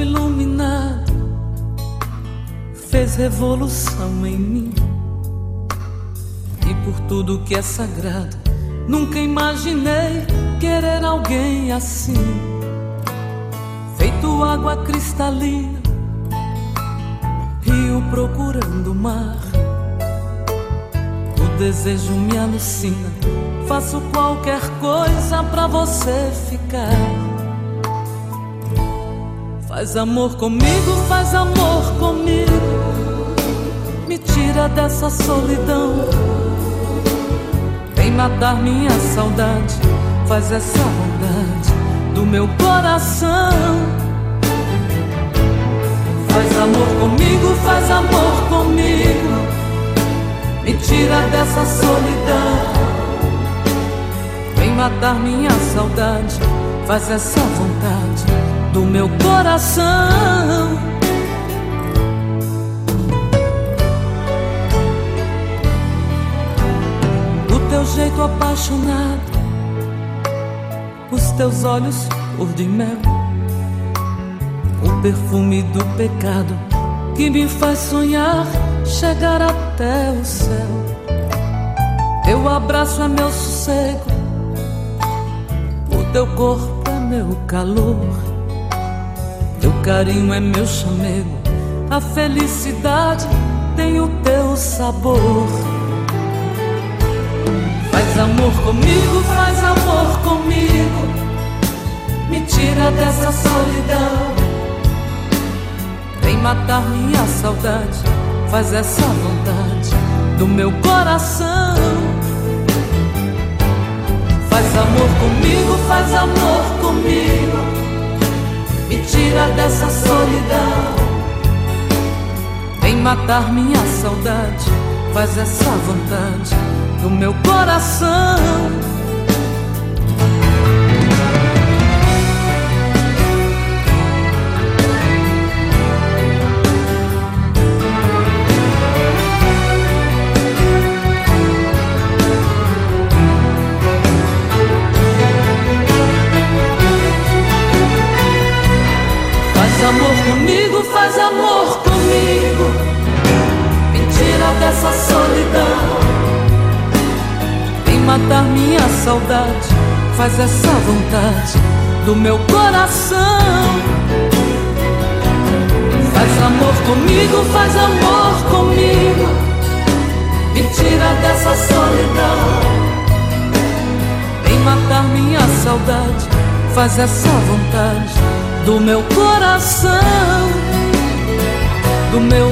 iluminado fez revolução em mim. E por tudo que é sagrado, nunca imaginei querer alguém assim. Feito água cristalina, rio procurando o mar. O desejo me alucina, faço qualquer coisa pra você ficar. Faz amor comigo, faz amor comigo. Me tira dessa solidão. Vem matar minha saudade. Faz essa vontade do meu coração. Faz amor comigo, faz amor comigo. Me tira dessa solidão. Vem matar minha saudade. Faz essa vontade do meu coração. O teu jeito apaixonado, os teus olhos cor de mel, o perfume do pecado que me faz sonhar chegar até o céu. Teu abraço é meu sossego, o teu corpo é meu calor. Carinho é meu chamego, a felicidade tem o teu sabor. Faz amor comigo, faz amor comigo, me tira dessa solidão. Vem matar minha saudade, faz essa vontade do meu coração. Faz amor comigo, faz amor comigo tira dessa solidão. Vem matar minha saudade, faz essa vontade do meu coração. Amor comigo, faz amor comigo. Me tira dessa solidão. Vem matar minha saudade, faz essa vontade do meu coração. Faz amor comigo, faz amor comigo. Me tira dessa solidão. Vem matar minha saudade, faz essa vontade do meu coração, do meu